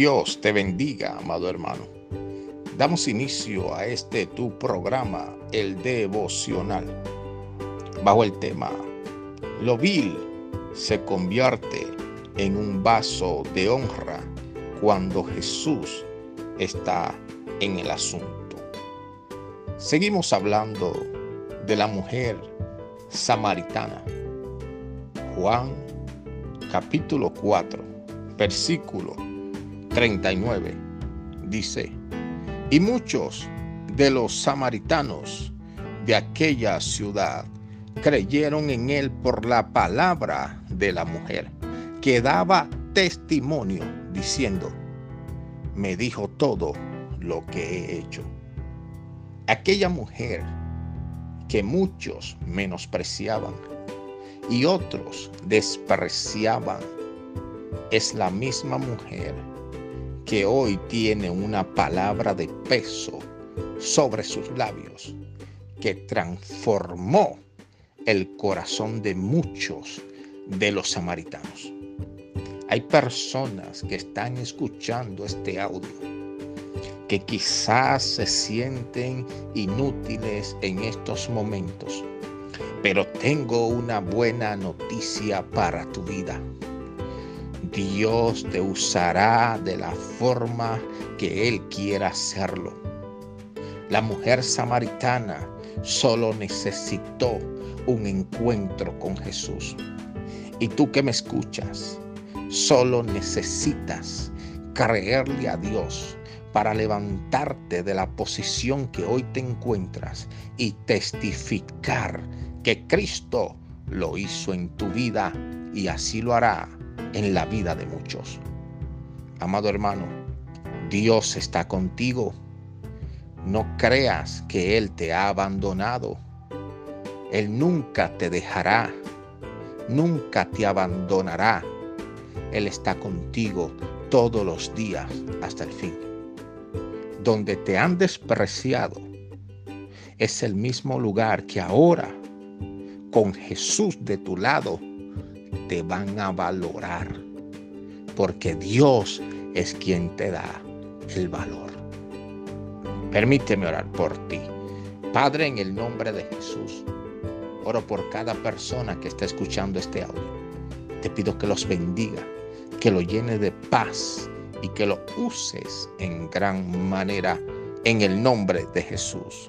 Dios te bendiga, amado hermano. Damos inicio a este tu programa, el devocional, bajo el tema Lo vil se convierte en un vaso de honra cuando Jesús está en el asunto. Seguimos hablando de la mujer samaritana. Juan capítulo 4, versículo 39 dice, y muchos de los samaritanos de aquella ciudad creyeron en él por la palabra de la mujer, que daba testimonio diciendo, me dijo todo lo que he hecho. Aquella mujer que muchos menospreciaban y otros despreciaban es la misma mujer que hoy tiene una palabra de peso sobre sus labios que transformó el corazón de muchos de los samaritanos. Hay personas que están escuchando este audio que quizás se sienten inútiles en estos momentos, pero tengo una buena noticia para tu vida. Dios te usará de la forma que Él quiera hacerlo. La mujer samaritana solo necesitó un encuentro con Jesús. Y tú que me escuchas, solo necesitas creerle a Dios para levantarte de la posición que hoy te encuentras y testificar que Cristo lo hizo en tu vida y así lo hará en la vida de muchos. Amado hermano, Dios está contigo. No creas que Él te ha abandonado. Él nunca te dejará, nunca te abandonará. Él está contigo todos los días hasta el fin. Donde te han despreciado es el mismo lugar que ahora, con Jesús de tu lado, te van a valorar, porque Dios es quien te da el valor. Permíteme orar por ti. Padre, en el nombre de Jesús, oro por cada persona que está escuchando este audio. Te pido que los bendiga, que lo llene de paz y que lo uses en gran manera en el nombre de Jesús.